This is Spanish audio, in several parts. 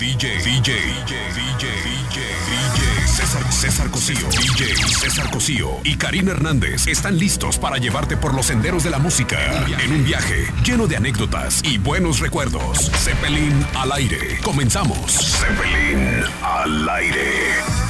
DJ, DJ, DJ, DJ, DJ, César, César Cosío, DJ César Cosío y Karina Hernández están listos para llevarte por los senderos de la música en un viaje lleno de anécdotas y buenos recuerdos. Zeppelin al aire. Comenzamos. Zeppelin al aire.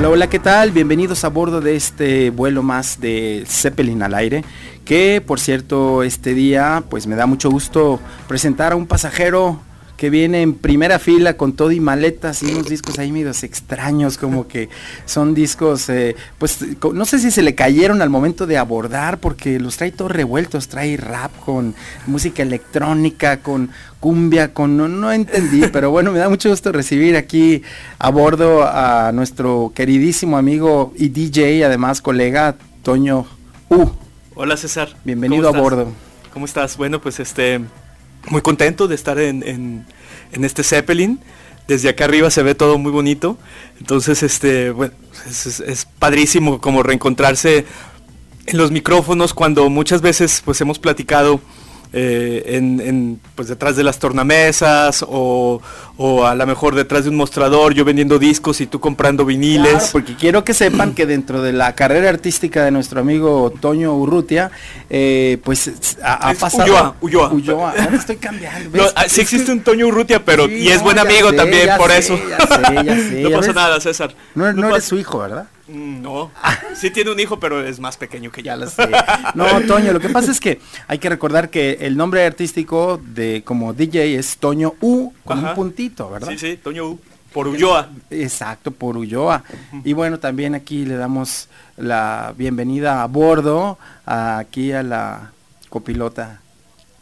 Hola, hola, ¿qué tal? Bienvenidos a bordo de este vuelo más de Zeppelin al aire, que por cierto este día pues me da mucho gusto presentar a un pasajero que viene en primera fila con todo y maletas y unos discos ahí medios extraños, como que son discos, eh, pues no sé si se le cayeron al momento de abordar, porque los trae todos revueltos, trae rap con música electrónica, con cumbia, con no, no entendí, pero bueno, me da mucho gusto recibir aquí a bordo a nuestro queridísimo amigo y DJ, además colega, Toño U. Hola César. Bienvenido a bordo. ¿Cómo estás? Bueno, pues este muy contento de estar en, en, este Zeppelin. Desde acá arriba se ve todo muy bonito. Entonces, este, bueno, es, es, padrísimo como reencontrarse en los micrófonos cuando muchas veces pues hemos platicado eh, en, pues detrás de las tornamesas o, a lo mejor detrás de un mostrador, yo vendiendo discos y tú comprando viniles. porque quiero que sepan que dentro de la carrera artística de nuestro amigo Toño Urrutia, eh, pues ha, pasado... Ulloa, Ulloa. estoy cambiando. No, ah, sí existe un Toño Urrutia, pero y es buen amigo también, por eso. no pasa nada, César. No, no eres su hijo, ¿verdad? No, sí tiene un hijo, pero es más pequeño que ya. lo sé. No, Toño, lo que pasa es que hay que recordar que el nombre artístico de como DJ es Toño U con un puntito, ¿verdad? Sí, sí, Toño U. Por Ulloa. Exacto, por Ulloa. Y bueno, también aquí le damos la bienvenida a bordo, aquí a la copilota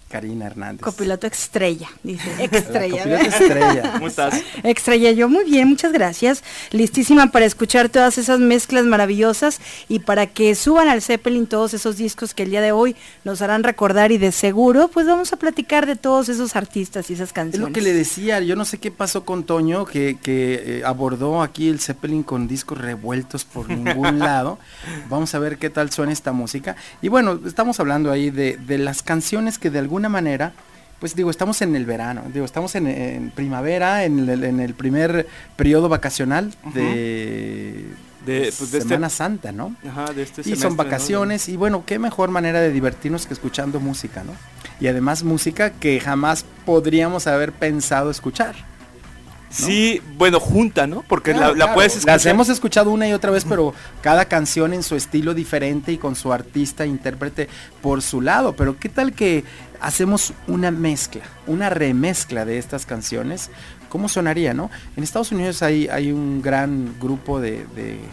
Karina Hernández. Copiloto estrella, dice. Estrella. Copiloto estrella. ¿Cómo estás? Estrella, yo muy bien, muchas gracias. Listísima para escuchar todas esas mezclas maravillosas y para que suban al Zeppelin todos esos discos que el día de hoy nos harán recordar y de seguro, pues vamos a platicar de todos esos artistas y esas canciones. Es lo que le decía, yo no sé qué pasó con Toño, que, que eh, abordó aquí el Zeppelin con discos revueltos por ningún lado. Vamos a ver qué tal suena esta música. Y bueno, estamos hablando ahí de, de las canciones que de algún alguna manera, pues digo, estamos en el verano, digo, estamos en, primavera, en el, primer periodo vacacional de, de, pues, este Semana Santa, ¿no? Ajá, de este y son vacaciones y bueno, qué mejor manera de divertirnos que escuchando música, ¿no? Y además música que jamás podríamos haber pensado escuchar. Sí, bueno, junta, ¿no? Porque la, puedes escuchar. Las hemos escuchado una y otra vez, pero cada canción en su estilo diferente y con su artista, intérprete por su lado. Pero ¿qué tal que hacemos una mezcla, una remezcla de estas canciones? ¿Cómo sonaría, no? En Estados Unidos hay, hay un gran grupo de,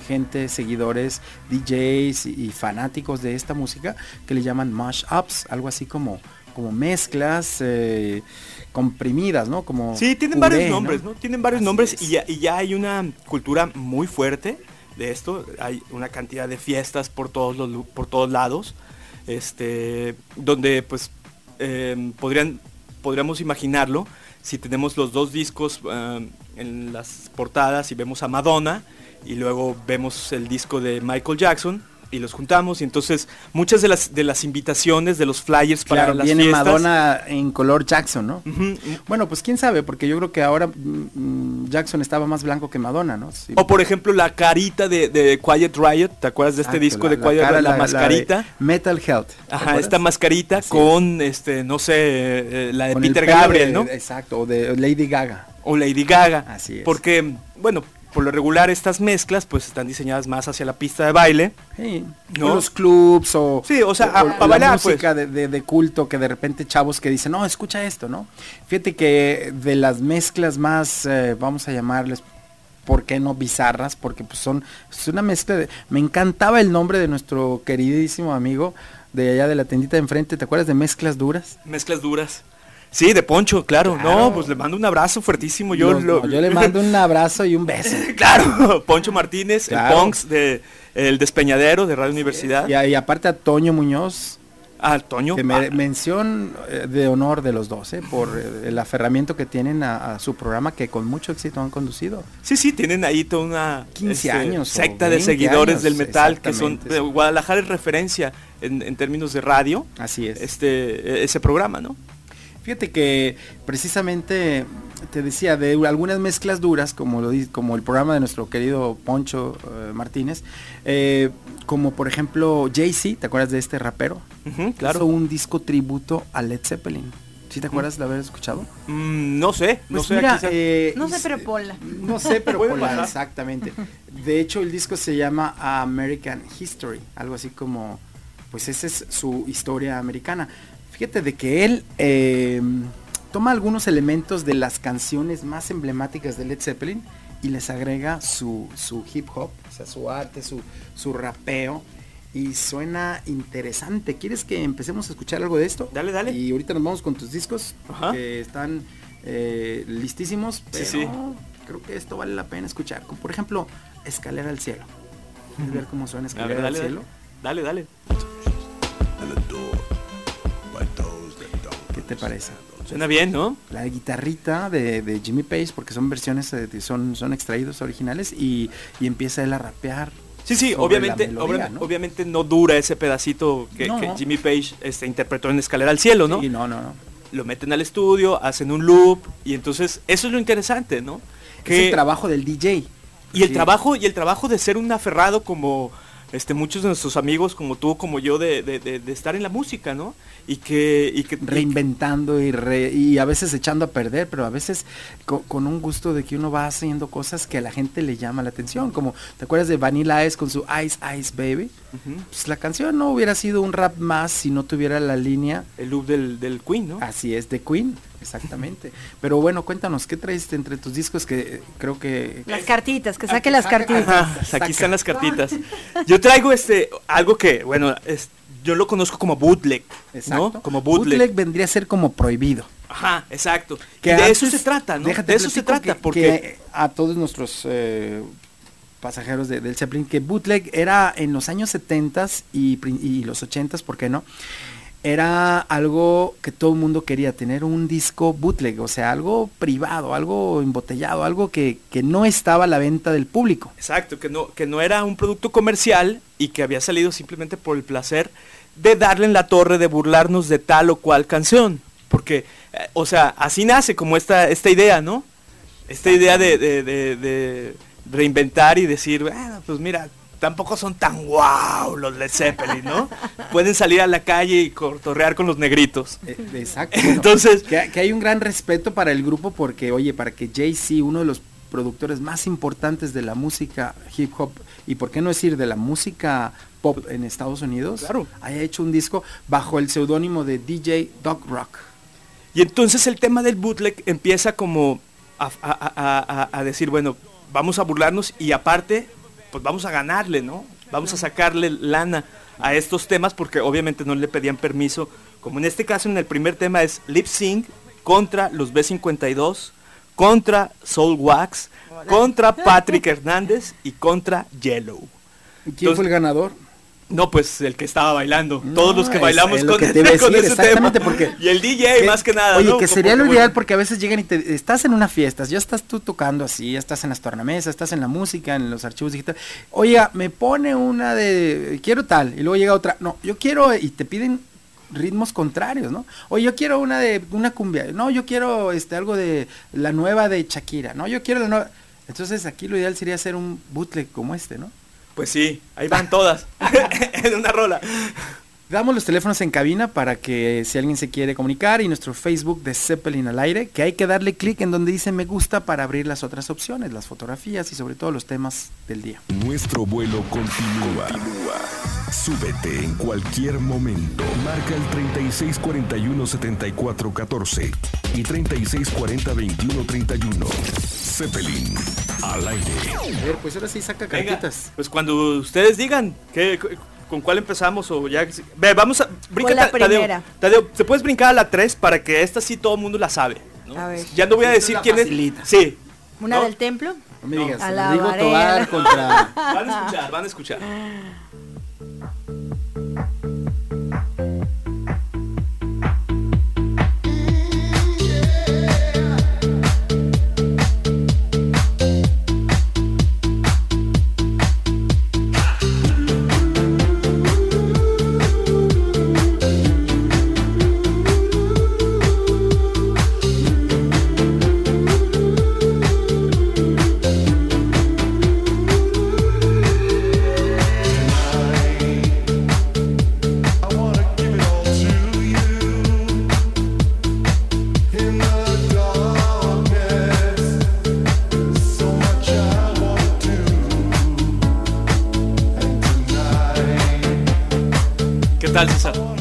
gente, seguidores, DJs y, fanáticos de esta música que le llaman mash-ups, algo así como, como mezclas. Eh, comprimidas, ¿no? Como sí, tienen varios nombres, ¿no? Tienen varios nombres y ya, y ya, hay una cultura muy fuerte de esto. Hay una cantidad de fiestas por todos los por todos lados, este, donde pues em, podrían podríamos imaginarlo si tenemos los dos discos em, en las portadas y vemos a Madonna y luego vemos el disco de Michael Jackson y los juntamos y entonces muchas de las de las invitaciones de los flyers para las viene Madonna en color Jackson, ¿no? Bueno, pues quién sabe, porque yo creo que ahora mm, mm, Jackson estaba más blanco que Madonna, ¿no? O por ejemplo la carita de, Quiet Riot, ¿te acuerdas de este disco de Quiet Riot? La, mascarita. Metal Health. Ajá, esta mascarita con este, no sé, eh, la de Peter Gabriel, ¿no? Exacto, o de Lady Gaga. O Lady Gaga. Así es. Porque, bueno, por lo regular estas mezclas pues están diseñadas más hacia la pista de baile. Sí, ¿no? los clubs o, sí, o sea, a, bailar, pues. música de, culto que de repente chavos que dicen, no, escucha esto, ¿no? Fíjate que de las mezclas más, eh, vamos a llamarles, ¿por qué no bizarras? Porque pues son, es una mezcla de... Me encantaba el nombre de nuestro queridísimo amigo de allá de la tendita de enfrente, ¿te acuerdas de Mezclas Duras? Mezclas Duras. Sí, de Poncho, claro. No, pues le mando un abrazo fuertísimo. Yo, yo le mando un abrazo y un beso. claro, Poncho Martínez, el Ponks de El Despeñadero de Radio Universidad. Y, y, aparte a Toño Muñoz. Ah, Toño. Que me- mención eh, de honor de los dos, ¿eh? por eh, el aferramiento que tienen a, a su programa que con mucho éxito han conducido. Sí, sí, tienen ahí toda una 15 este, años secta de 20 seguidores años, del metal que son de. Guadalajara es referencia en, en términos de radio. Así es. Este ese programa, ¿no? Fíjate que precisamente te decía de algunas mezclas duras, como lo di- como el programa de nuestro querido Poncho eh, Martínez, eh, como por ejemplo Jay-Z, ¿te acuerdas de este rapero? Claro. Hizo un disco tributo a Led Zeppelin. ¿Sí te acuerdas de haber escuchado? Mm, no sé, no Pues sé. mira, aquí se- eh, No sé, pero ponla. No sé, pero pasar. exactamente. De hecho, el disco se llama American History, algo así como, pues esa es su historia americana. Fíjate de que él eh, toma algunos elementos de las canciones más emblemáticas de Led Zeppelin y les agrega su, su hip hop, o sea, su arte, su, su rapeo. Y suena interesante. ¿Quieres que empecemos a escuchar algo de esto? Dale, dale. Y ahorita nos vamos con tus discos Ajá. que están eh, listísimos. Sí, Pero sí. creo que esto vale la pena escuchar. Como por ejemplo, Escalera al Cielo. ¿Quieres ver cómo suena ver, Escalera dale, al dale, Cielo? dale, dale. Te parece? Suena bien, ¿no? La guitarrita de, de Jimmy Page, porque son versiones, eh, de- son, son extraídos originales, y, y empieza él a rapear. Sí, sí, obviamente, obviamente no dura ese pedacito que, No. que Jimmy Page este, interpretó en Escalera al Cielo, ¿no? Sí, no, no, no. Lo meten al estudio, hacen un loop y entonces eso es lo interesante, ¿no? Es el trabajo del DJ. y el Sí. trabajo y el trabajo de ser un aferrado como este muchos de nuestros amigos como tú como yo de, de- de- de estar en la música, ¿no? Y que y que reinventando y, re- y a veces echando a perder, pero a veces co- con, un gusto de que uno va haciendo cosas que a la gente le llama la atención, como ¿te acuerdas de Vanilla Ice con su Ice Ice Baby? Pues la canción no hubiera sido un rap más si no tuviera la línea, el loop del, del Queen, ¿no? así es, de Queen, exactamente. Pero bueno, cuéntanos, ¿qué traes entre tus discos que eh, creo que... Las cartitas, que saque las Saca cartitas. Ajá, aquí están las cartitas. Yo traigo este algo que, bueno, es- yo lo conozco como bootleg, Exacto. ¿no? Como bootleg. vendría a ser como prohibido. Ajá, exacto. Y Que de eso se trata, ¿no? déjate De eso se trata, que- porque que a todos nuestros eh, pasajeros de- del Zeppelin, que bootleg era en los años 70 y, y los 80 ¿por qué no? Era algo que todo el mundo quería, tener un disco bootleg, o sea, algo privado, algo embotellado, algo que, que no estaba a la venta del público. Exacto, que no, que no era un producto comercial y que había salido simplemente por el placer de darle en la torre, de burlarnos de tal o cual canción. Porque, eh, o sea, así nace como esta, esta idea, ¿no? Esta idea de, de- de- de reinventar y decir, bueno, pues mira, tampoco son tan guau los Led Zeppelin, ¿no? Pueden salir a la calle y cortorrear con los negritos. Eh, exacto. Entonces- que, que hay un gran respeto para el grupo porque, oye, para que Jay-Z, uno de los productores más importantes de la música hip hop, y por qué no decir de la música pop en Estados Unidos, Claro. haya hecho un disco bajo el seudónimo de DJ Doc Rock. Y entonces el tema del bootleg empieza como a, a- a- a- a decir, bueno, vamos a burlarnos y aparte, pues vamos a ganarle, ¿no? Vamos a sacarle lana a estos temas porque obviamente no le pedían permiso. Como en este caso, en el primer tema es Lip Sync contra los B52, contra Soul Wax, contra Patrick Hernández y contra Yellow. ¿Y ¿Quién Entonces- fue el ganador? No, pues el que estaba bailando. No, Todos los que bailamos es con, que con ese exactamente, tema. porque- y el DJ más que nada. Oye, ¿no? que sería lo ideal porque a veces llegan y te, estás en una fiesta, ya estás tú tocando así, ya estás en las tornamesas, estás en la música, en los archivos digitales. Oiga, me pone una de quiero tal y luego llega otra, no, yo quiero y te piden ritmos contrarios, ¿no? Oye, yo quiero una de una cumbia, no, yo quiero este algo de la nueva de Shakira, no, yo quiero la nueva. Entonces aquí lo ideal sería hacer un bootleg como este, ¿no? Pues sí, ahí van todas. en una rola. Damos los teléfonos en cabina para que si alguien se quiere comunicar y nuestro Facebook de Zeppelin al aire, que hay que darle clic en donde dice me gusta para abrir las otras opciones, las fotografías y sobre todo los temas del día. Nuestro vuelo continúa. Súbete en cualquier momento. Marca el 3641-7414 y 3640-2131. Zeppelin al aire. A ver, pues ahora sí saca Venga, cartitas. pues cuando ustedes digan ¿qué- cu- con cuál empezamos o ya ve, vamos a brinca la Ta- Tadeo, primera. Tadeo, te puedes brincar a la 3 para que esta sí todo el mundo la sabe. ¿no? A ver. Ya no voy a decir quién facilita. es. Sí. Una ¿no? del templo. No me digas, A lo la digo. Tobar contra... Van a escuchar, van a escuchar.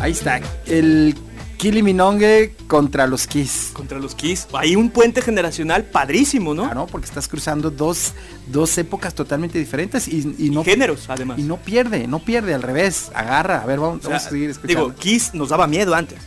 Ahí está. El Kiliminongue contra los Kiss. Contra los Kiss. Hay un puente generacional padrísimo, ¿no? Claro, porque estás cruzando dos, dos épocas totalmente diferentes y, y no Géneros, además. y no pierde, no pierde, al revés, agarra. A ver, vamos, O sea, vamos a seguir escuchando. digo, Kiss nos daba miedo antes.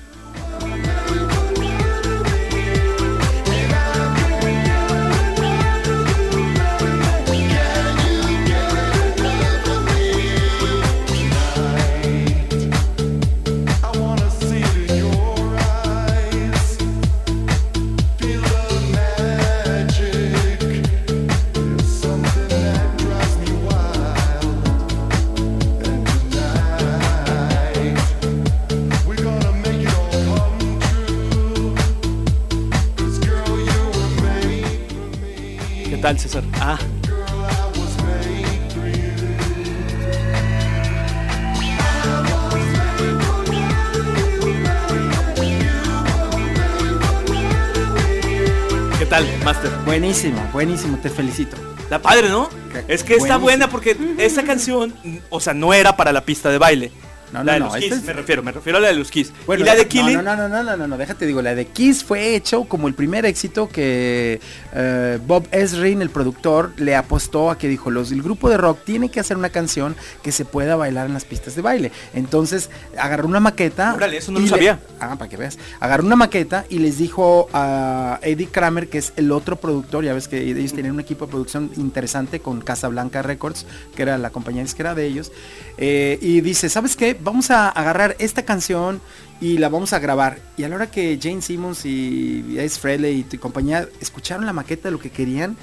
Tal, Master? Buenísimo, buenísimo, te felicito. La padre, ¿no? Es que está buena porque esta canción, o sea, no era para la pista de baile. No, la de no, los no, Kiss, es- me refiero, me refiero a la de los Kiss. Bueno, y la de no, Killing, No, no, no, no, no, no, no, déjate digo, la de Kiss fue hecho como el primer éxito que eh, Bob Ezrin, el productor, le apostó a que dijo, los el grupo de rock tiene que hacer una canción que se pueda bailar en las pistas de baile. Entonces, agarró una maqueta. Órale, eso no lo le- sabía. ah, para que veas. Agarró una maqueta y les dijo a Eddie Kramer, que es el otro productor, ya ves que ellos tenían un equipo de producción interesante con Casablanca Records, que era la compañía disquera de ellos, eh, y dice, ¿sabes qué? Vamos a agarrar esta canción y la vamos a grabar. Y a la hora que Jane Simmons y Ace Frehley y tu compañía escucharon la maqueta de lo que querían,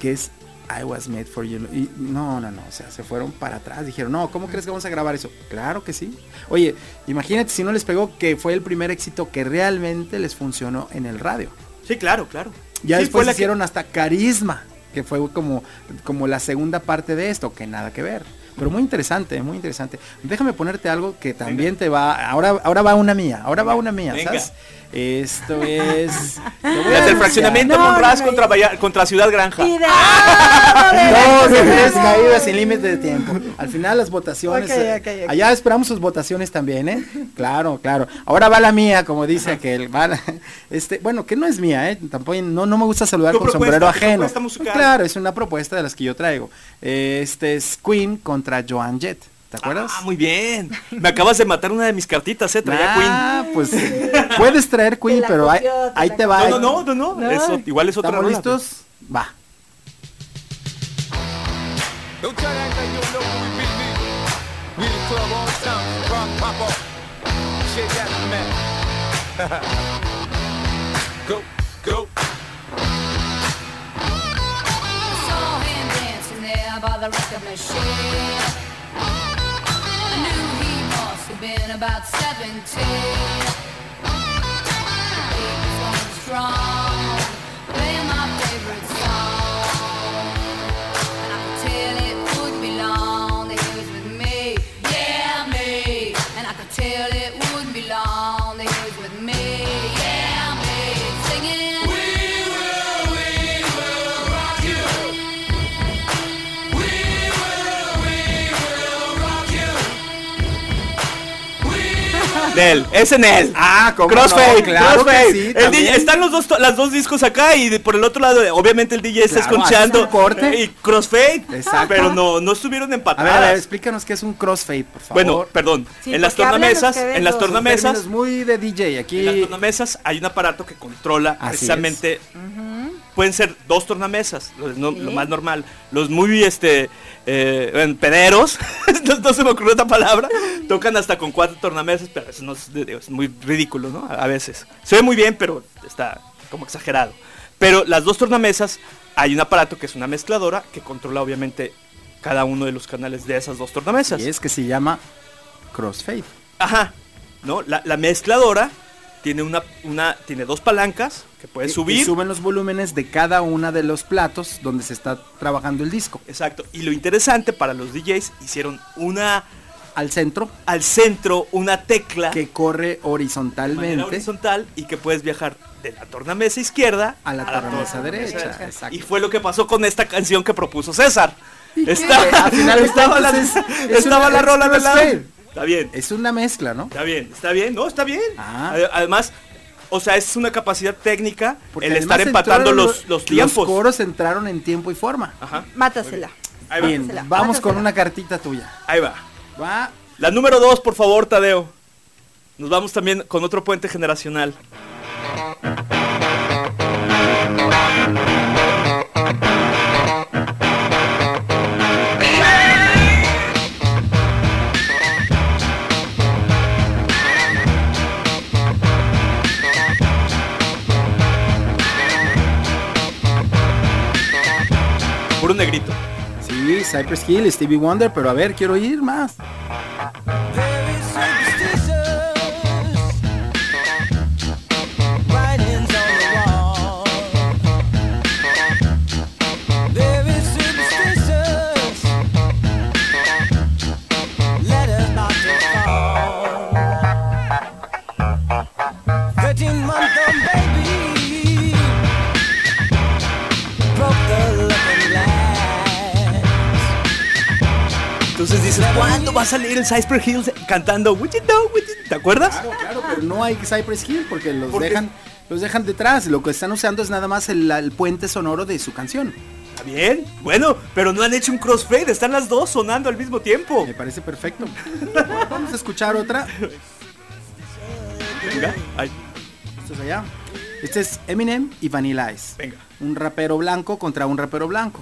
que es I was made for you. Y no, no, no, o sea, se fueron para atrás. Dijeron, no, ¿cómo crees que vamos a grabar eso? Claro que sí. Oye, imagínate si no les pegó que fue el primer éxito que realmente les funcionó en el radio. sí, claro, claro. Ya Sí, después que- hicieron hasta Carisma, que fue como, como la segunda parte de esto, que nada que ver. Pero muy interesante, muy interesante. Déjame ponerte algo que también te va. Ahora, ahora va una mía, ahora va una mía, Venga. ¿sabes? Esto es. anunciar. fraccionamiento No, Monraz no, no, contra, contra Ciudad Granja. De tres caídas sin límite de tiempo. Al final las votaciones. Ok, eh, ok, ok. Allá esperamos sus votaciones también, ¿eh? Claro, claro. Ahora va la mía, como dice aquel. va la- este, bueno, que no es mía, ¿eh? Tampoco no, no me gusta saludar con sombrero ajeno. Claro, es una propuesta de las que yo traigo. Este es Queen contra Joan Jett. ¿Te acuerdas? Ah, muy bien. Me acabas de matar una de mis cartitas, eh. Traía Ah, pues puedes traer Queen, pero ahí, te ahí te va. Queen. No, no, no, no, no. No. Eso, igual es otra ¿Estamos rola, pues. listos? Va. Don't try to act like you don't know who we be. We the club all the time. Rock, pop off. Man. go, go. saw him dancing there by the record machine. I knew he must have been about 17. He was strong, Nel, es en él. Ah, ¿cómo Crossfade, no? Claro que Crossfade. sí, El también. DJ están los dos, las dos discos acá y de- por el otro lado, obviamente el DJ está escuchando corte. y Crossfade. Exacto. Pero no, no estuvieron A ver, a ver, explícanos qué es un crossfade, por favor. bueno, perdón. Sí, en las tornamesas, en las tornamesas, muy de DJ en las aquí. tornamesas hay un aparato que controla Así precisamente. Pueden ser dos tornamesas, lo, no- lo más normal. Los muy este eh, en pederos, no, no se me ocurrió otra palabra, tocan hasta con cuatro tornamesas, pero eso no es, es muy ridículo, ¿no? A, a veces. Se ve muy bien, pero está como exagerado. Pero las dos tornamesas, hay un aparato que es una mezcladora que controla obviamente cada uno de los canales de esas dos tornamesas. Y es que se llama crossfade. Ajá. ¿No? La, la mezcladora tiene una, una, tiene dos palancas que puedes Y- subir. Y suben los volúmenes de cada una de los platos donde se está trabajando el disco. Exacto. Y lo interesante para los DJs hicieron una Al centro, al centro una tecla que corre horizontalmente. horizontal y que puedes viajar de la tornamesa izquierda A la tornamesa derecha, exacto. Y fue lo que pasó con esta canción que propuso César. De estaba la, cuentas es- es estaba la rola de la. Está bien. Es una mezcla, ¿no? Está bien, está bien, no, está bien. Ah. Ade- Además, o sea, es una capacidad técnica Porque el estar empatando los, los tiempos. Los coros entraron en tiempo y forma. Ajá. Mátasela. Ahí va. Bien, Mátasela, vamos mátasela. con una cartita tuya. Ahí va. Va. La número dos, por favor, Tadeo. Nos vamos también con otro puente generacional. Cypress Hill, Stevie Wonder, pero a ver, quiero oír más. Va a salir el Cypress Hills cantando Would you know, would you-" ¿Te acuerdas? Claro, claro, pero no hay Cypress Hill porque los dejan los dejan detrás. Lo que están usando es nada más el, el puente sonoro de su canción. Está bien. Bueno, pero no han hecho un crossfade, están las dos sonando al mismo tiempo. Me parece perfecto. Vamos a escuchar otra. Venga, ay, Esto es allá. Este es Eminem y Vanilla Ice. venga. Un rapero blanco contra un rapero blanco.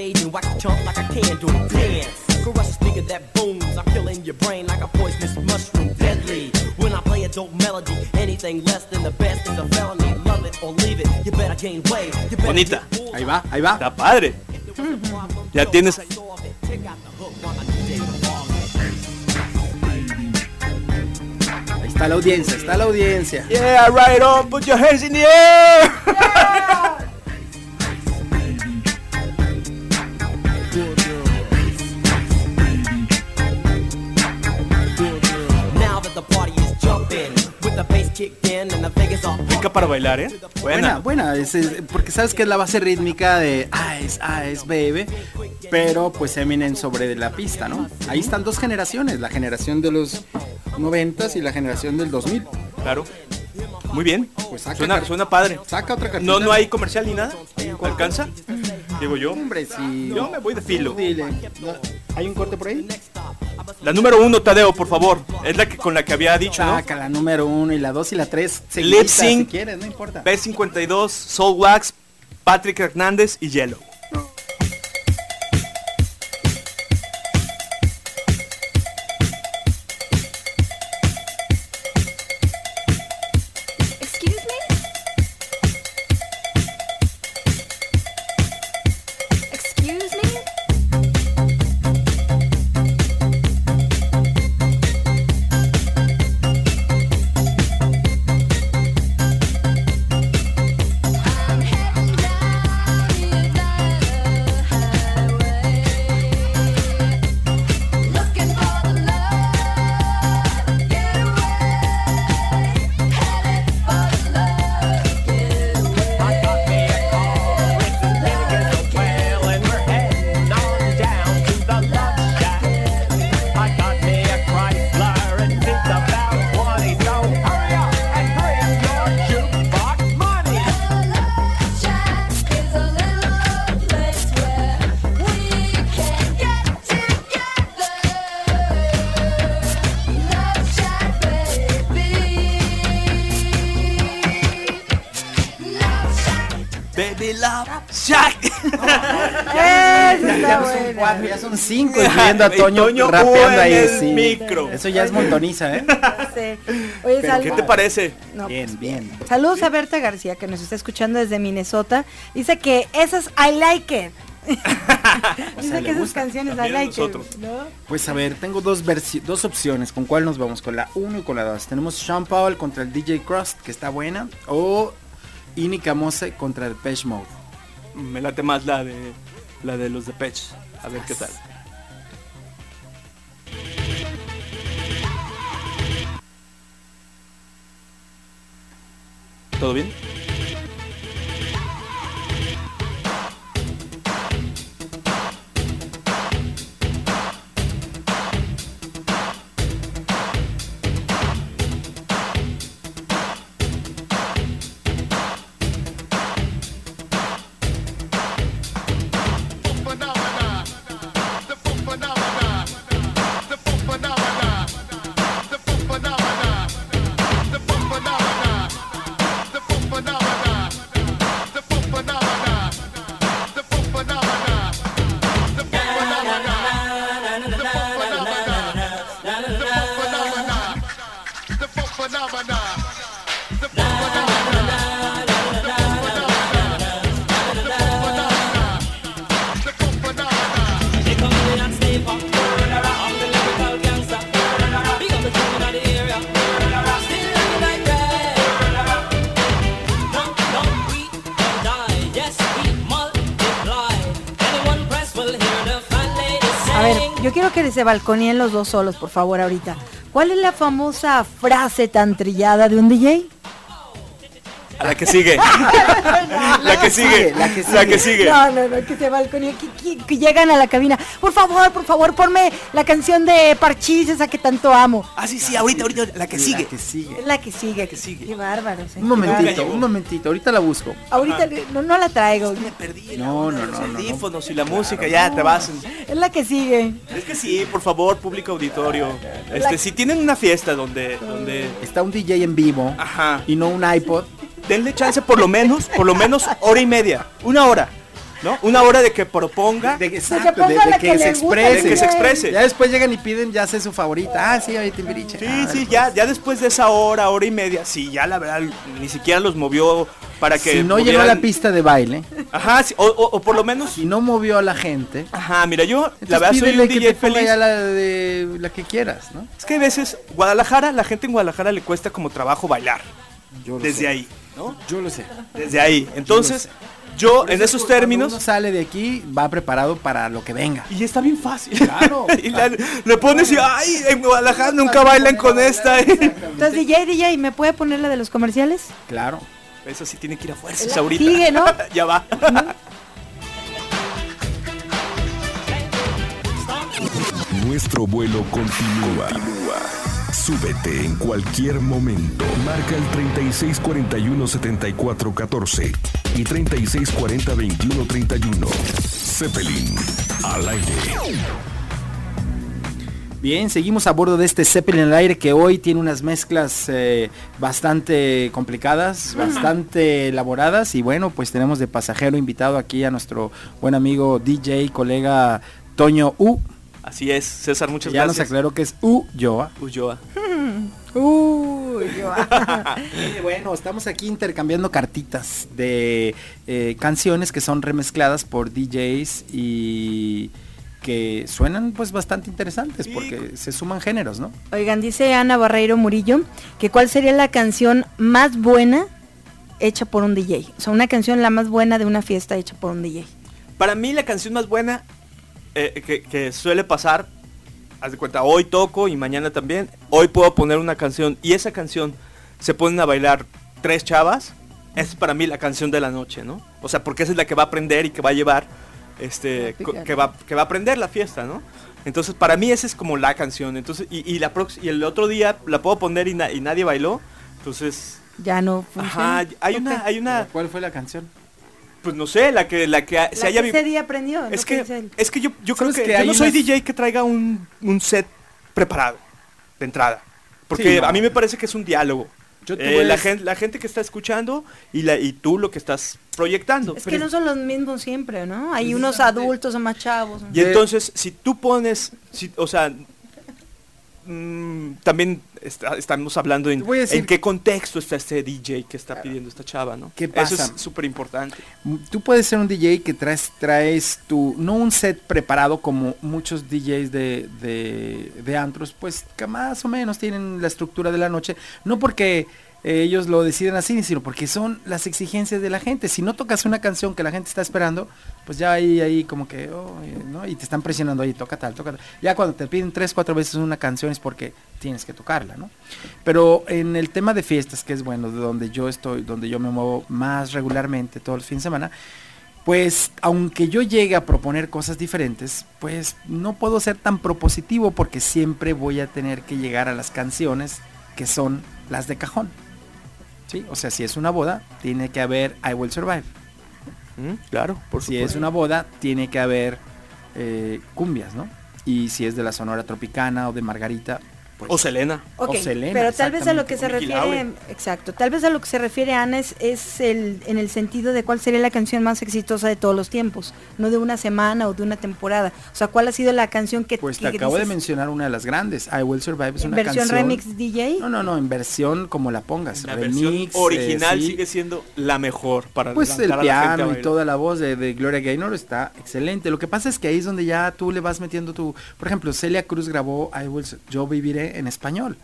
Stage and wax a chump like a candle. Dance, crush a speaker that booms. I'm killing your brain like a poisonous mushroom. Deadly. When I play a dope melody, anything less than the best is a felony. Love it or leave it. You better gain weight. You better Bonita. Ahí va, ahí va. Está padre. Ya tienes ahí. Está la audiencia, está la audiencia. Yeah, right on, put your hands in the air. Para bailar, ¿eh? Buena, Buena. buena, es- es- porque sabes que es la base rítmica de Ice, Ice, Baby, pero pues Eminem sobre la pista, ¿no? Ahí están dos generaciones, la generación de los 90 y la generación del 2000. Claro. Muy bien. Pues saca suena, suena padre. Saca otra cartita. No, no hay comercial ni nada. ¿Alcanza? Digo yo. Hombre, si... Yo me voy de filo. Dile. ¿hay un corte por ahí? La número uno, Tadeo, por favor. Es la que con la que había dicho, ¿no? Saca la número uno y la dos y la tres Lip seguiditas, si sync. quieres, no importa. B52, Soul Wax, Patrick Hernández y Yellow. Baby Love Shack. Ya, ya no son cuatro, ya son cinco, incluyendo a Toño, Toño rapeando ahí. en el sí. micro. Eso ya es montoniza, ¿eh? Sí. Oye, sal- ¿Qué te parece? No, Bien, pues, bien. Saludos a Berta García que nos está escuchando desde Minnesota. Dice que esas I like it. Dice que sus canciones I like it. Pues a ver, tengo dos, dos opciones. ¿Con cuál nos vamos? ¿Con la 1 y con la 2? Tenemos Sean Paul contra el DJ Crust, que está buena. O Ini Kamose contra Pesh Mode. Me late más la de la de los de Patch. A ver qué tal. ¿Todo bien? The que se balconeen los dos solos, por favor, ahorita. ¿Cuál es la famosa frase tan trillada de un DJ? A la que sigue. la que sigue. la que La que sigue. No, no, no, que se balconeen, que, que- que llegan a la cabina. Por favor, por favor, ponme la canción de Parchís, esa que tanto amo. Ah, sí, sí, ahorita, ahorita, la que sigue. La que sigue. La que sigue. que sigue. Qué bárbaro. Un momentito, un momentito. Ahorita la busco. Ahorita le- no, no la traigo. Perdí No, no, los no, no, no. audífonos y la música, ya te vas. Es la que sigue. Es que sí, por favor, público auditorio. Este, si tienen una fiesta donde, donde, Está un DJ en vivo ajá, y no un iPod. Denle chance por lo menos, por lo menos hora y media, una hora, ¿no? Una hora de que proponga. De, que exacto, de, ponga de la que, que se exprese. de que se exprese. Ya después llegan y piden, ya sé su favorita. Ah, sí, ahí Timbiriche. Sí, Ah, sí, ya, ya después de esa hora, hora y media, sí, ya la verdad ni siquiera los movió para que Si no llenó movieran- la pista de baile, Ajá, sí, o, o- o por lo menos, si no movió a la gente, ajá, mira, yo la entonces verdad soy pídele un que DJ te ponga feliz. ya la de la que quieras, ¿no? Es que a veces Guadalajara, la gente en Guadalajara le cuesta como trabajo bailar. Yo lo Desde sé. ahí, ¿no? Yo lo sé. Desde ahí. Entonces, yo en esos términos uno sale de aquí, va preparado para lo que venga. y está bien fácil. Claro. y la- le pones y ay, en Guadalajara nunca bailan con esta. Entonces, DJ, DJ, ¿me puede poner la de los comerciales? Claro. Eso sí tiene que ir a fuerzas ahorita. sigue, ¿no? ya va. Nuestro vuelo continúa. Súbete en cualquier momento. Marca el 3641-7414 y 3640-2131. Zeppelin al aire. Bien, seguimos a bordo de este Zeppelin al aire que hoy tiene unas mezclas eh, bastante complicadas, bastante elaboradas y bueno, pues tenemos de pasajero invitado aquí a nuestro buen amigo DJ, colega Toño U. Así es, César, muchas ya nos gracias. aclaró que es. Ulloa. Yo- Eh, bueno, estamos aquí intercambiando cartitas de eh, canciones que son remezcladas por DJs y que suenan pues bastante interesantes Sí. porque se suman géneros, ¿no? Oigan, dice Ana Barreiro Murillo que cuál sería la canción más buena hecha por un DJ. O sea, una canción la más buena de una fiesta hecha por un DJ. Para mí la canción más buena eh, que, que suele pasar, haz de cuenta, hoy toco y mañana también, hoy puedo poner una canción y esa canción se ponen a bailar tres chavas, esa es para mí la canción de la noche, ¿no? O sea, porque esa es la que va a aprender y que va a llevar, este, que va, que va a aprender la fiesta, ¿no? Entonces para mí esa es como la canción, entonces, y, y la prox- y el otro día la puedo poner y, na- y nadie bailó, entonces, Ya no funciona. ajá, hay una, hay una, ¿Cuál fue la canción? Pues no sé, la que, la que La se haya que ese día aprendió. es que, es que yo, yo creo ¿Sabes que, que yo no soy unas- DJ que traiga un, un set preparado de entrada. Porque Sí, no. a mí me parece que es un diálogo. Yo Eh, la, gente, la gente que está escuchando y, la, y tú lo que estás proyectando. Es que no son los mismos siempre, ¿no? Hay unos adultos o más chavos. ¿no? Y entonces, si tú pones, si, o sea, mm, también está- estamos hablando en, qué contexto está este DJ que está pidiendo esta chava, ¿no? ¿Qué Eso pasa? es súper importante. Tú puedes ser un DJ que traes, traes tu, no un set preparado como muchos DJs de, de, de antros, pues que más o menos tienen la estructura de la noche, no porque eh, ellos lo deciden así, sino porque son las exigencias de la gente. Si no tocas una canción que la gente está esperando, pues ya ahí, ahí como que, oh, ¿no? Y te están presionando ahí, toca tal, toca tal. Ya cuando te piden tres, cuatro veces una canción es porque tienes que tocarla, ¿no? Pero en el tema de fiestas, que es bueno, de donde yo estoy, donde yo me muevo más regularmente todos los fines de semana, pues aunque yo llegue a proponer cosas diferentes, pues no puedo ser tan propositivo porque siempre voy a tener que llegar a las canciones que son las de cajón. ¿Sí? O sea, si es una boda, tiene que haber I Will Survive. Mm, Claro, por Si supuesto. es una boda, tiene que haber eh, cumbias, ¿no? Y si es de la Sonora Tropicana o de Margarita, O Selena. O Ok, Selena, pero tal vez a lo que se refiere, o exacto, tal vez a lo que se refiere Ana es, es el, en el sentido de cuál sería la canción más exitosa de todos los tiempos, no de una semana o de una temporada. O sea, cuál ha sido la canción que pues te que acabo de mencionar una de las grandes. I Will Survive es en una versión canción. remix DJ. No, no, no, en versión como la pongas. La remix, versión original eh, sí. sigue siendo la mejor para Pues el levantar a la gente a piano y toda la voz de, de Gloria Gaynor está excelente. Lo que pasa es que ahí es donde ya tú le vas metiendo tu... Por ejemplo, Celia Cruz grabó I Will, Yo Viviré en español.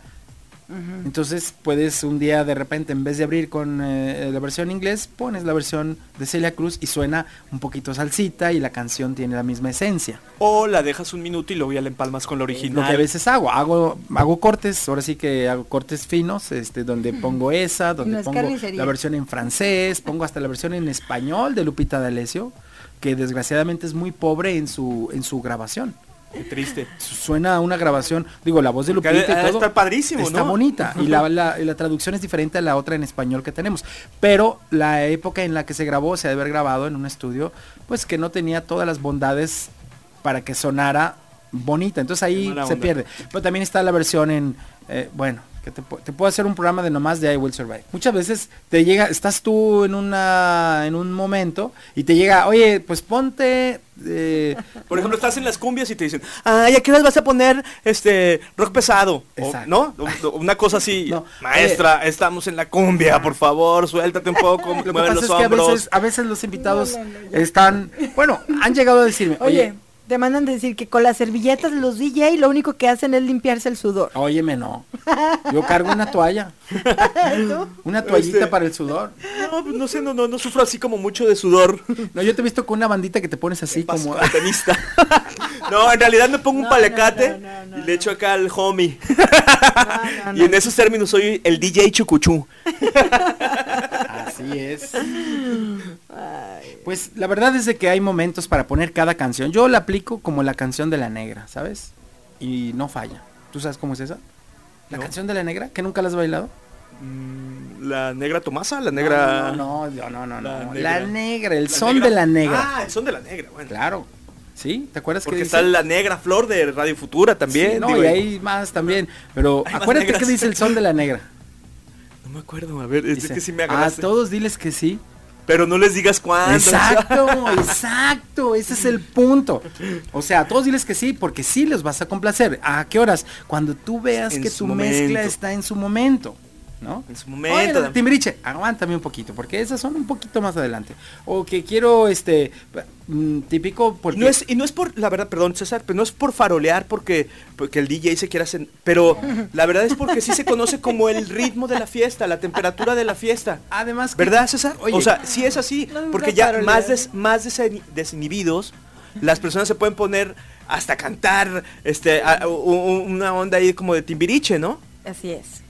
Entonces puedes un día de repente, en vez de abrir con eh, la versión inglés, pones la versión de Celia Cruz y suena un poquito salsita y la canción tiene la misma esencia. O la dejas un minuto y luego ya la empalmas con la Lo original. que a veces hago, hago, hago cortes, ahora sí que hago cortes finos, este, donde pongo esa, donde No es pongo carnicería. la versión en francés, pongo hasta la versión en español de Lupita D'Alessio, que desgraciadamente es muy pobre en su, en su grabación. Qué triste. Suena a una grabación, digo, la voz de Lupita y todo. estar padrísimo, Está ¿no? bonita. Y la, la- la traducción es diferente a la otra en español que tenemos. Pero la época en la que se grabó, se ha de haber grabado en un estudio, pues que no tenía todas las bondades para que sonara bonita. Entonces ahí se onda. pierde. Pero también está la versión en, eh, bueno, que te, pu- te puedo hacer un programa de nomás de I Will Survive. Muchas veces te llega, estás tú en una, en un momento y te llega, oye, pues ponte, eh, Por ejemplo, estás en las cumbias y te dicen, ay, ¿a qué horas vas a poner este rock pesado? O, Exacto. ¿No? O- o Una cosa así, No, maestra, estamos en la cumbia, por favor, suéltate un poco, Lo que mueve pasa los es que a veces, a veces los invitados No, no, no, ya. están, bueno, han llegado a decirme, Oye, oye, te mandan decir que con las servilletas los DJ lo único que hacen es limpiarse el sudor. óyeme no, yo cargo una toalla, una toallita Este- para el sudor. No, pues, no sé, no, no, no sufro así como mucho de sudor. No, yo te he visto con una bandita que te pones así como, Como tenista. no, en realidad me pongo un No, palecate no, no, no, y le echo acá al homie. No, no, y en esos términos soy el DJ chucuchú. así es. Pues la verdad es de que hay momentos para poner cada canción. Yo la aplico como la canción de la negra, ¿sabes? Y no falla. ¿Tú sabes cómo es esa? La No. canción de la negra, que nunca la has bailado. Mm, La negra Tomasa, la negra. No, no, no, no, no. La no. negra. La negra, el La son negra. de la negra. Ah, el son de la negra, bueno. Claro. ¿Sí? ¿Te acuerdas Porque que está la negra flor de Radio Futura también. Sí, no, digo, y hay más también. Pero acuérdate que dice el son de la negra. No me acuerdo, a ver, es Dice, que sí me a agarraste. todos diles que sí. Pero no les digas cuándo. Exacto, exacto, ese es el punto. O sea, a todos diles que sí, porque sí los vas a complacer. ¿A qué horas? Cuando tú veas En que tu mezcla está en su momento. ¿No? En su Oye, momento. de Timbiriche, aguántame un poquito, porque esas son un poquito más adelante. O que quiero, este, mm, típico, porque... Y no es, y no es por, la verdad, perdón César, pero no es por farolear porque, porque el DJ se quiera hacer, pero la verdad es porque sí se conoce como el ritmo de la fiesta, la temperatura de la fiesta. Además, que- ¿Verdad, César? Oye, o sea, sí es así, No, porque ya farolear. más, des- más desen- desinhibidos, las personas se pueden poner hasta cantar este, a- una onda ahí como de timbiriche, ¿no? Así es.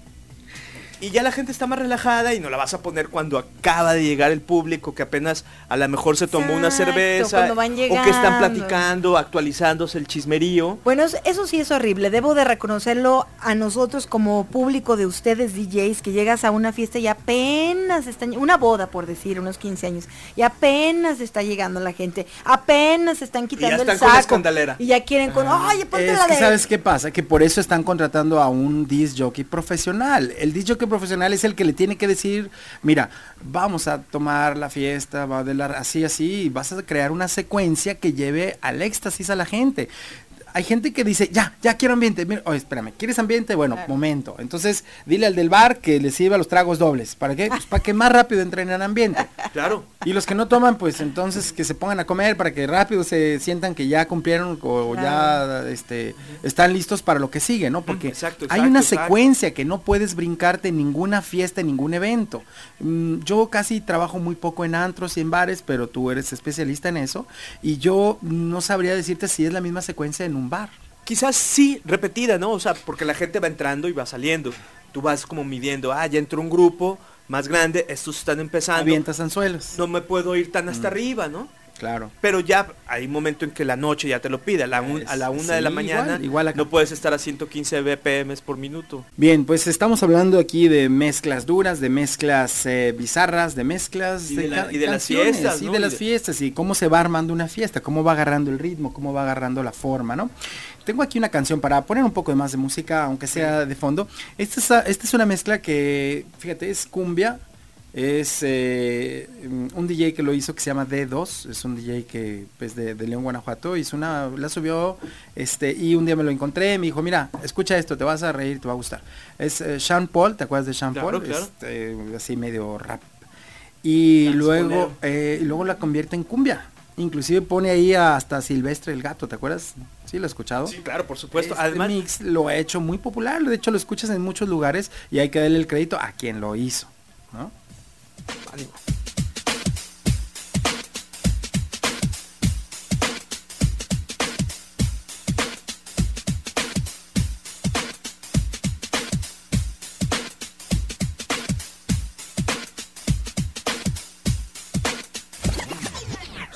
Y ya la gente está más relajada y no la vas a poner cuando acaba de llegar el público que apenas a lo mejor se tomó una cerveza van o que están platicando, actualizándose el chismerío. Bueno, es- eso sí es horrible. Debo de reconocerlo a nosotros como público de ustedes DJs que llegas a una fiesta y apenas están una boda por decir, unos 15 años, y apenas está llegando la gente, apenas están quitando están el con la saco escandalera. y ya quieren con, oye, ponte Es la que de sabes qué pasa, que por eso están contratando a un disc jockey profesional. El disc jockey profesional es el que le tiene que decir, mira, vamos a tomar la fiesta, va de la, así, así, vas a crear una secuencia que lleve al éxtasis a la gente. Hay gente que dice, ya, ya quiero ambiente. Mira, oye, espérame, ¿quieres ambiente? Bueno, momento. Entonces, dile al del bar que le sirva los tragos dobles. ¿Para qué? Pues para que más rápido entren en ambiente. Claro. Y los que no toman, pues entonces que se pongan a comer para que rápido se sientan que ya cumplieron o ya este, están listos para lo que sigue, ¿no? Porque exacto, hay una exacto. secuencia que no puedes brincarte en ninguna fiesta, en ningún evento. Mm, yo casi trabajo muy poco en antros y en bares, pero tú eres especialista en eso. Y yo no sabría decirte si es la misma secuencia en un bar. Quizás sí, repetida, ¿no? O sea, porque la gente va entrando y va saliendo. Tú vas como midiendo, ah, ya entró un grupo más grande, estos están empezando. Avientas anzuelos. No me puedo ir tan Mm. hasta arriba, ¿no? Claro. Pero ya hay un momento en que la noche ya te lo pide. A la, un- a la una de la mañana igual, igual acá. no puedes estar a 115 BPM por minuto. Bien, pues estamos hablando aquí de mezclas duras, de mezclas eh, bizarras, de mezclas Y de la- y de las fiestas, y de las fiestas y cómo se va armando una fiesta, cómo va agarrando el ritmo, cómo va agarrando la forma, ¿no? Tengo aquí una canción para poner un poco de más de música, aunque sea de fondo. Esta es, esta es una mezcla que, fíjate, es cumbia. Es eh, un DJ que lo hizo que se llama D2, es un DJ que es de, de León, Guanajuato, hizo una, la subió, este, y un día me lo encontré, me dijo, mira, escucha esto, te vas a reír, te va a gustar. Es eh, Sean Paul, ¿te acuerdas de Sean Claro, Paul? claro. Este, así medio rap. Y luego, eh, y luego la convierte en cumbia. Inclusive pone ahí hasta Silvestre el Gato, ¿te acuerdas? Sí, lo he escuchado. Sí, claro, por supuesto. Este Además, mix lo ha hecho muy popular, de hecho lo escuchas en muchos lugares y hay que darle el crédito a quien lo hizo, ¿no?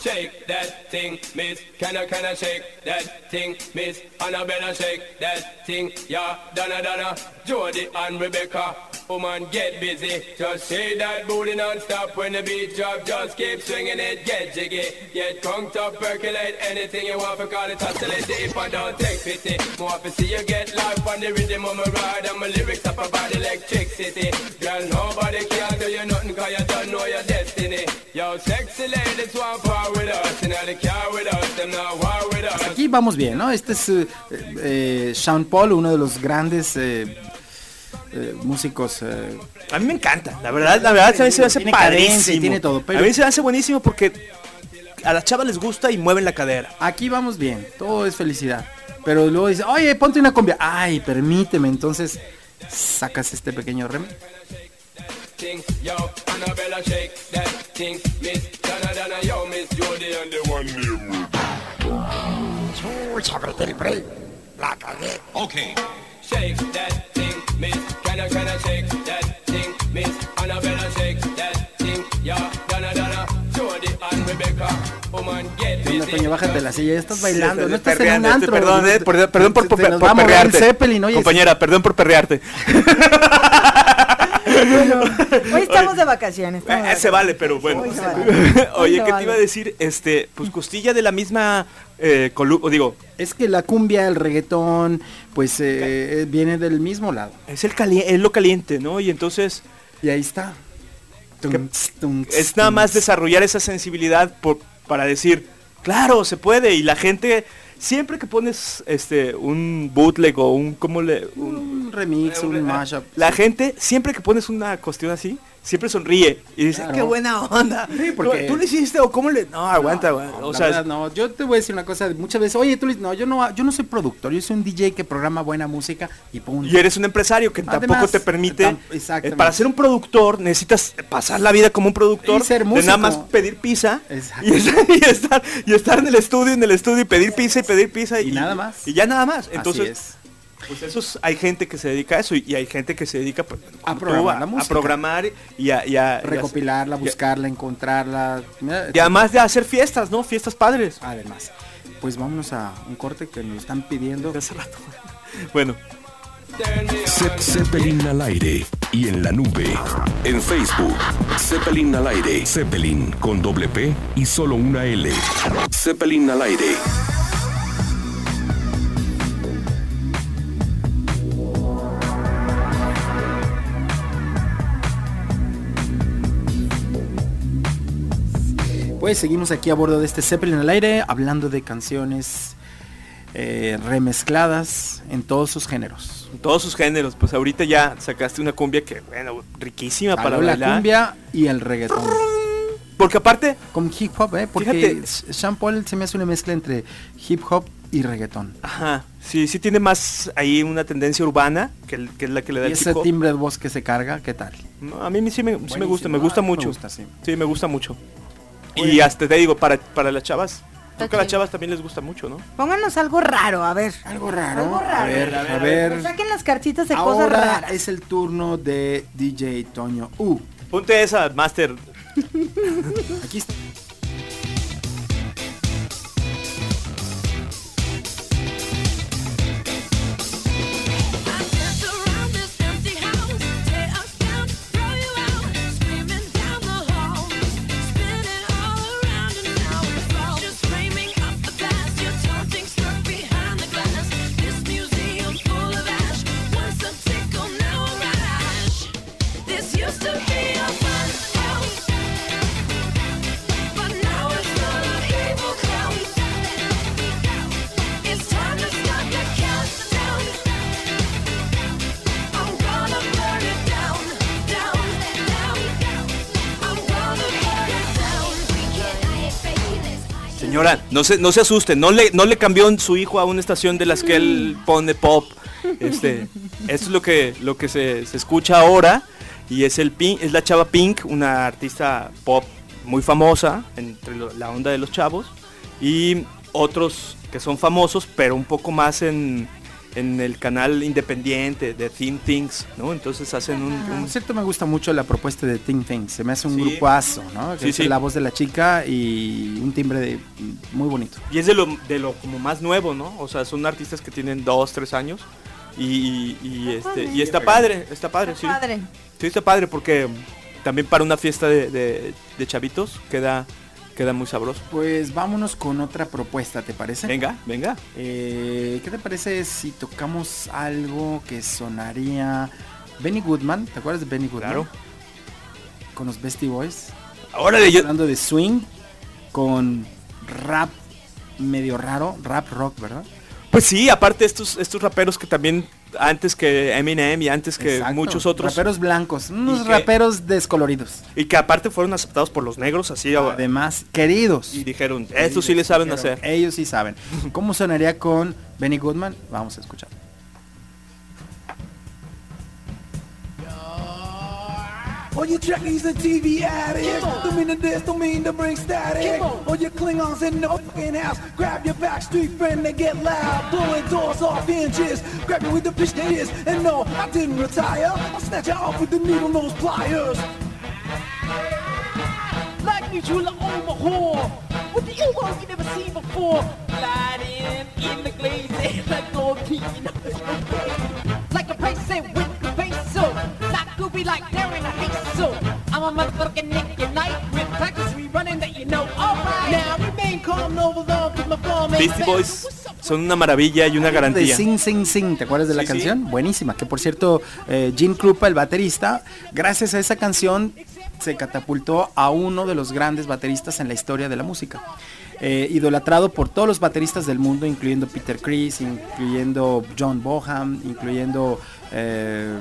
Shake that thing, miss. Can I, can I shake that thing, miss? Annabella shake that thing, yeah. Donna, Donna, Jody and Rebecca. Woman, get busy. Just shake that booty non-stop when the beat drop. Just keep swinging it, get jiggy. Get conked up, percolate anything you want. For call it oscillate if I don't take pity. More to see you get life on the rhythm of my ride. And my lyrics up about electricity. Girl, nobody can do you nothing cause you don't know your destiny. Yo, sexy ladies want power with us. And the car with us, them not war with us. Aquí vamos bien, ¿no? Este es eh, eh, Sean Paul, uno de los grandes eh, eh, músicos eh, A mí me encanta, la verdad, la verdad, a mí se me hace Tiene padrísimo. tiene todo, pero- A mí se me hace buenísimo porque a las chavas les gusta y mueven la cadera. Aquí vamos bien, todo es felicidad. Pero luego dice, oye, ponte una cumbia. Ay, permíteme. Entonces sacas este pequeño rem. Ok. Miss. Can I, can I shake that thing, miss? Annabella shake that thing, yo, Donna, Donna, Jody and Rebecca. Woman, get Venga, busy. Toño, bájate de la silla, ya estás bailando, Sí, no estás en un antro. Perdón, eh, perdón por, perrearte. Zeppelin, oye. Compañera, perdón por perrearte. Hoy estamos de vacaciones. estamos de Eh, se vacaciones. vale, pero bueno. Hoy se vale. Hoy Oye, ¿qué te iba a decir? Este, pues costilla de la misma eh, colu- o digo, Es que la cumbia, el reggaetón, pues eh, viene del mismo lado. es el cali- es lo caliente, ¿no? Y entonces Y ahí está. Es nada más desarrollar esa sensibilidad por, para decir, claro, se puede. Y la gente, siempre que pones este un bootleg o un, ¿cómo le? Un, Un remix, un mashup. la gente, siempre que pones una cuestión así, siempre sonríe y dice, Claro. qué buena onda. Sí, porque- ¿Tú lo hiciste o cómo le...? No, aguanta. No, o sea, verdad, no, yo te voy a decir una cosa, muchas veces, oye, tú le no, yo no, yo no soy productor, yo soy un DJ que programa buena música y punto. Y eres un empresario que tampoco te permite. tam- eh, para ser un productor necesitas pasar la vida como un productor. Y ser de nada más pedir pizza. Y, estar, y, estar, y estar en el estudio, en el estudio y pedir pizza y pedir pizza. Y nada más. Y ya nada más. Entonces, Así es. Pues esos, hay gente que se dedica a eso y, y hay gente que se dedica pues, tú, programar a, la a música. programar y a, y a- y a- Recopilarla, y a- buscarla, encontrarla. Y además de hacer fiestas, ¿no? Fiestas padres. Además, pues vámonos a un corte que nos están pidiendo. De hace rato. Bueno, Ze- Zeppelin al aire y en la nube. En Facebook, Zeppelin al aire. Zeppelin con doble P y solo una L. Zeppelin al aire. Seguimos aquí a bordo de este Zeppelin al aire, hablando de canciones eh, remezcladas en todos sus géneros. En todos sus géneros, pues ahorita ya sacaste una cumbia que, bueno, riquísima para Salió la bailar. cumbia y el reggaetón. Porque aparte, Con hip hop, ¿eh? Porque Fíjate. Sean Paul se me hace una mezcla entre hip hop y reggaetón. ajá, sí, sí tiene más ahí una tendencia urbana, que, que es la que le da Y el ese timbre de voz que se carga, ¿qué tal? No, A mí sí me, sí me gusta, me gusta Ah, me mucho. gusta, sí. Sí, me gusta mucho. Y hasta te digo, para, para las chavas, creo que a las chavas también les gusta mucho, ¿no? Pónganos algo raro, a ver. Algo raro. Algo A raro. ver, a Pues ver. saquen las cartitas de cosas raras. es el turno de DJ Toño U. Ponte esa, Master. Aquí está. No se, no se asuste, no le, no le cambió su hijo a una estación de las que él pone pop. Este, esto es lo que, lo que se, se escucha ahora. Y es el Pink, es la chava Pink, una artista pop muy famosa entre la onda de los chavos. Y otros que son famosos, pero un poco más en, en el canal independiente de Thin Things, ¿no? Entonces hacen un, un- Por cierto, me gusta mucho la propuesta de Think Things. Se me hace un Sí. grupazo, ¿no? Que Sí, es sí. la voz de la chica y un timbre de, muy bonito. Y es de lo, de lo como más nuevo, ¿no? O sea, son artistas que tienen dos, tres años. Y, y, este, y está padre, está padre, sí. Padre. Sí, está padre porque también para una fiesta de, de- de chavitos queda, queda muy sabroso. Pues vámonos con otra propuesta, ¿te parece? Venga, venga. Eh, ¿Qué te parece si tocamos algo que sonaría Benny Goodman? ¿Te acuerdas de Benny Goodman? Claro. Con los Bestie Boys. Ahora de yo, Hablando de swing con rap medio raro, rap rock, ¿verdad? Pues sí, aparte estos, estos raperos que también antes que Eminem y antes que Exacto. muchos otros Raperos blancos, unos que- raperos descoloridos. y que aparte fueron aceptados por los negros así Además, queridos. y dijeron, estos sí le saben Dijeron, hacer. Ellos sí saben. ¿Cómo sonaría con Benny Goodman? Vamos a escuchar. All you Trekkies and TV addicts Don't mean to this, don't mean to bring static. All you Klingons in the fucking house Grab your backstreet friend and get loud. Blowing doors off hinges Grab me with the bitch that is. And no, I didn't retire. I'll snatch her off with the needle nose pliers. Like me, Jula Omaha With the ego you never seen before. Gliding in the glaze like Lord King. Like a price with the peso. Not goopy like Darren a so. I'm a motherfucking Nick Night with practice rerunning that you know. Alright, now remain calm, no alarm, cause my farm ain't Beastie. Boys son una maravilla y una De garantía. Sing Sing Sing, ¿te acuerdas de la Sí, sí. canción? Buenísima, que por cierto, eh, Gene Krupa, el baterista, gracias a esa canción se catapultó a uno de los grandes bateristas en la historia de la música. Eh, idolatrado por todos los bateristas del mundo, incluyendo Peter Criss, incluyendo John Boham, incluyendo eh,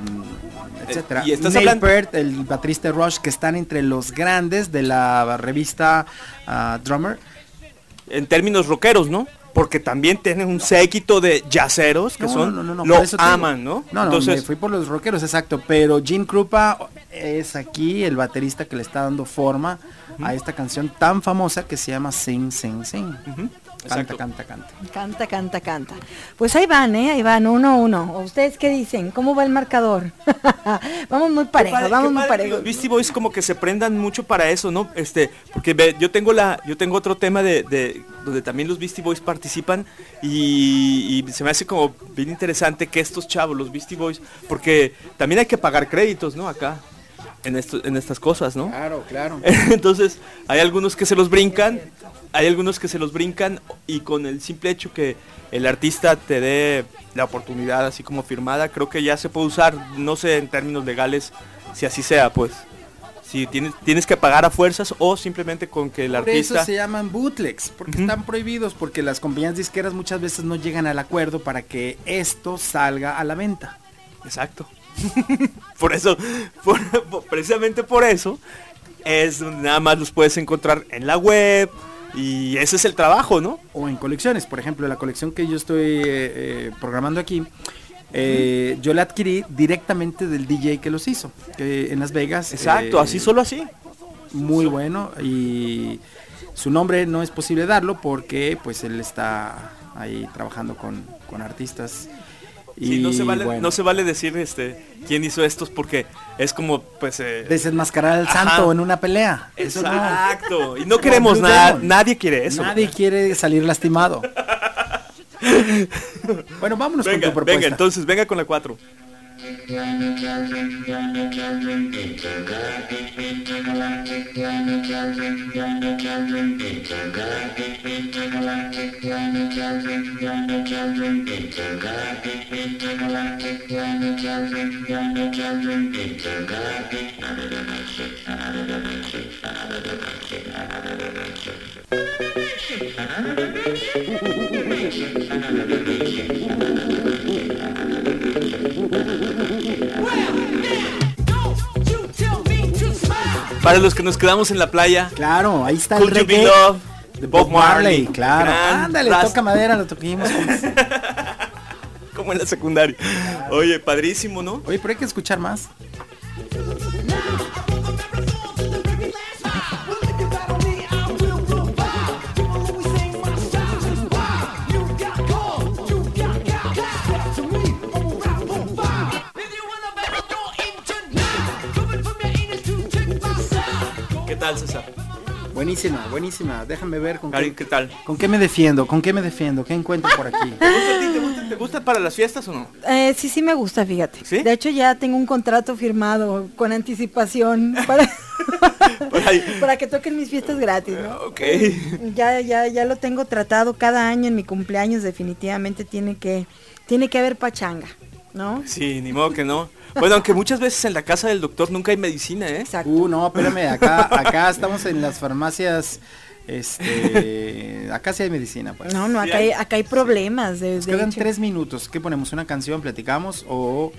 etcétera. y estás Neil hablando- Peart, el baterista Rush, que están entre los grandes de la revista ah, Drummer. En términos rockeros, ¿no? Porque también tienen un séquito de yaceros que No, son no, no, lo aman, ¿no? No, no, Entonces, me fui por los rockeros, exacto. Pero Gene Krupa es aquí el baterista que le está dando forma a esta canción tan famosa que se llama Sing, Sing, Sing. Exacto. canta, canta. Canta, canta, canta. Pues ahí van, ¿eh? Ahí van, uno a uno. ¿O ¿Ustedes qué dicen? ¿Cómo va el marcador? vamos muy Qué parejos, padre- vamos muy parejos. Los Beastie Boys como que se prendan mucho para eso, ¿no? Este, porque ve, yo tengo la, yo tengo otro tema de, de- donde también los Beastie Boys participan y, y se me hace como bien interesante que estos chavos, los Beastie Boys, porque también hay que pagar créditos, ¿no? Acá, en esto, en estas cosas, ¿no? Claro, claro. Entonces, hay algunos que se los brincan, hay algunos que se los brincan y con el simple hecho que el artista te dé la oportunidad así como firmada, creo que ya se puede usar, no sé en términos legales si así sea, pues. Si tienes, tienes que pagar a fuerzas o simplemente con que el Por artista... eso se llaman bootlegs, porque están prohibidos, porque las compañías disqueras muchas veces no llegan al acuerdo para que esto salga a la venta. Exacto. por eso, por- precisamente por eso, es nada más los puedes encontrar en la web y ese es el trabajo, ¿no? O en colecciones, por ejemplo, la colección que yo estoy eh, eh, programando aquí, eh, yo la adquirí directamente del DJ que los hizo, que en Las Vegas. Exacto, eh, así solo así. muy bueno y su nombre no es posible darlo porque pues él está ahí trabajando con, con artistas y Sí, no se vale, bueno, no se vale decir este quién hizo estos porque es como pues eh, desenmascarar al Ajá. santo en una pelea. Eso no. Exacto. Y no queremos nada, nadie quiere eso. Nadie quiere salir lastimado. bueno, vámonos Venga, con tu propuesta. venga, entonces venga con la 4. Another dimension, another dimension, another dimension. Para los que nos quedamos en la playa, Claro, ahí está Could el You Be reggae Loved de Bob Marley, claro. Ándale, ras- toca madera, lo toquimos. como en la secundaria. Oye, padrísimo, ¿no? Oye, pero hay que escuchar más. Buenísima, buenísima. Déjame ver con Karin, qué, ¿qué tal? con qué me defiendo, con qué me defiendo, qué encuentro por aquí. ¿Te gusta, a ti? ¿Te gusta, te gusta para las fiestas o no? Eh, sí, sí me gusta, fíjate. ¿Sí? De hecho, ya tengo un contrato firmado con anticipación para, para que toquen mis fiestas gratis, ¿no? Ok. Ya, ya, ya lo tengo tratado cada año en mi cumpleaños. Definitivamente tiene que, tiene que haber pachanga, ¿no? Sí, ni modo que no. Bueno, aunque muchas veces en la casa del doctor nunca hay medicina, ¿eh? Exacto. Uh, no, espérame, acá, acá estamos en las farmacias, este, acá sí hay medicina, pues. No, no, acá hay- hay, acá hay problemas. De, Nos de quedan hecho. tres minutos. ¿Qué ponemos? ¿Una canción? ¿Platicamos? ¿O...?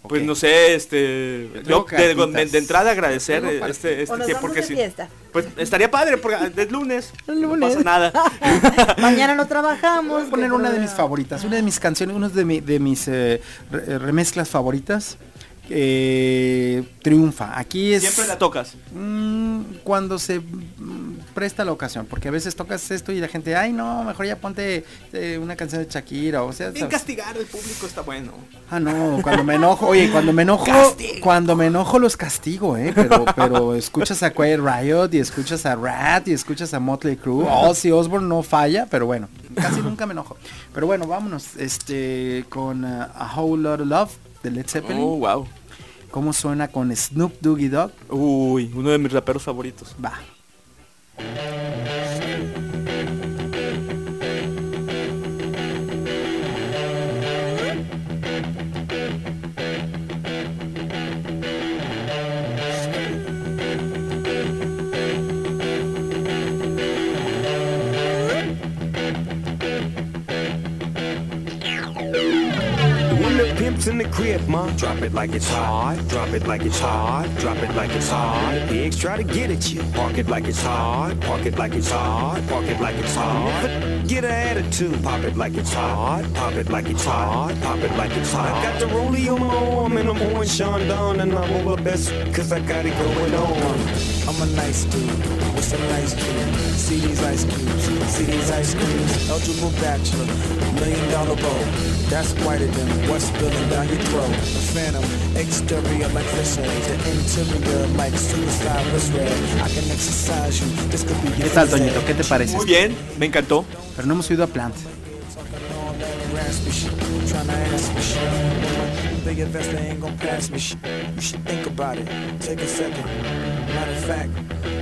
Pues no sé, este... Yo de, cartitas. de- de entrada agradecer este, este tiempo porque de sí. fiesta. Pues estaría padre porque es lunes. El No lunes. pasa nada. Mañana no trabajamos. Voy a poner una de mis favoritas, una de mis canciones, una de, mi- de mis eh, eh, remezclas favoritas. Eh, triunfa. Aquí es Siempre la tocas. mm, cuando se mm, presta la ocasión, porque a veces tocas esto y la gente, ay no, mejor ya ponte eh, una canción de Shakira, o sea, Sin ¿sabes? castigar al público está bueno. Ah, no, cuando me enojo, oye, cuando me enojo, Castigo. cuando me enojo los castigo, eh, pero, pero escuchas a Quiet Riot y escuchas a Rat y escuchas a Motley Crue, Ozzy Osbourne no falla, pero bueno, casi nunca me enojo. Pero bueno, vámonos, este, con uh, A Whole Lot of Love de Led Zeppelin. Oh, wow. ¿Cómo suena con Snoop Doggy Dogg? Uy, uno de mis raperos favoritos. Va. In the crib, ma, drop it like it's hot. Drop it like it's hot. Drop it like it's hot. Pigs try to get at you. Park it like it's hot. Park it like it's hot. Park it like it's hot. Get an attitude. Pop it like it's hot. Pop it like it's hot. Pop it like it's hot. I got the rollie on my arm and I'm pouring Sean down and I'm over best cause I got it going on. I'm a nice dude with some nice dreams. See these ice cubes, see these ice creams. Eligible bachelor, million dollar bow. That's whiter than what's spilling down your throat. The phantom, exterior like fish eggs, the interior like suicide wrist red. I can exercise you. This could be your ¿Qué tal. Toñito? ¿Qué te parece? Muy bien, me encantó. Pero no hemos oído a Plant. Big investor ain't gonna pass me. Sh- You should think about it. Take a second. Matter of fact,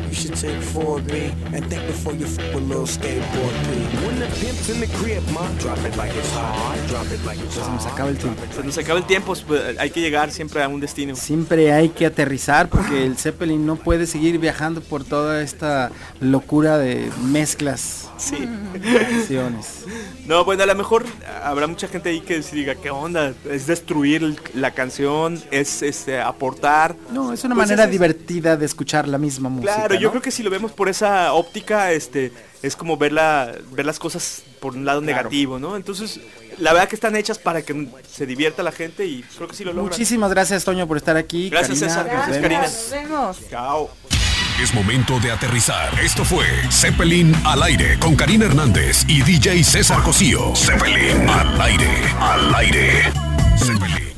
you should take 4B and think before you f with little skateboard P. When the pimp's in the crib, ma, drop it like it's hot. Drop it like it's Se nos acaba el tiempo. Se nos acaba el tiempo, pues, hay que llegar siempre a un destino. Siempre hay que aterrizar porque el Zeppelin no puede seguir viajando por toda esta locura de mezclas Sí. de canciones. No, bueno, a lo mejor habrá mucha gente ahí que se diga, ¿qué onda? Es destruir la canción, es este, aportar. No, es una Pues manera es- divertida de escuchar la misma música. Claro, yo creo que si lo vemos por esa óptica, este, es como ver, la- ver las cosas por un lado negativo, ¿no? Entonces, la verdad que están hechas para que se divierta la gente y creo que sí lo logran. Muchísimas gracias, Toño, por estar aquí. Gracias, Karina, César. nos Gracias, vemos. Karina. Nos vemos. Chao. Es momento de aterrizar. Esto fue Zeppelin al aire con Karina Hernández y DJ César Cosío. Zeppelin al aire, al aire. Zeppelin.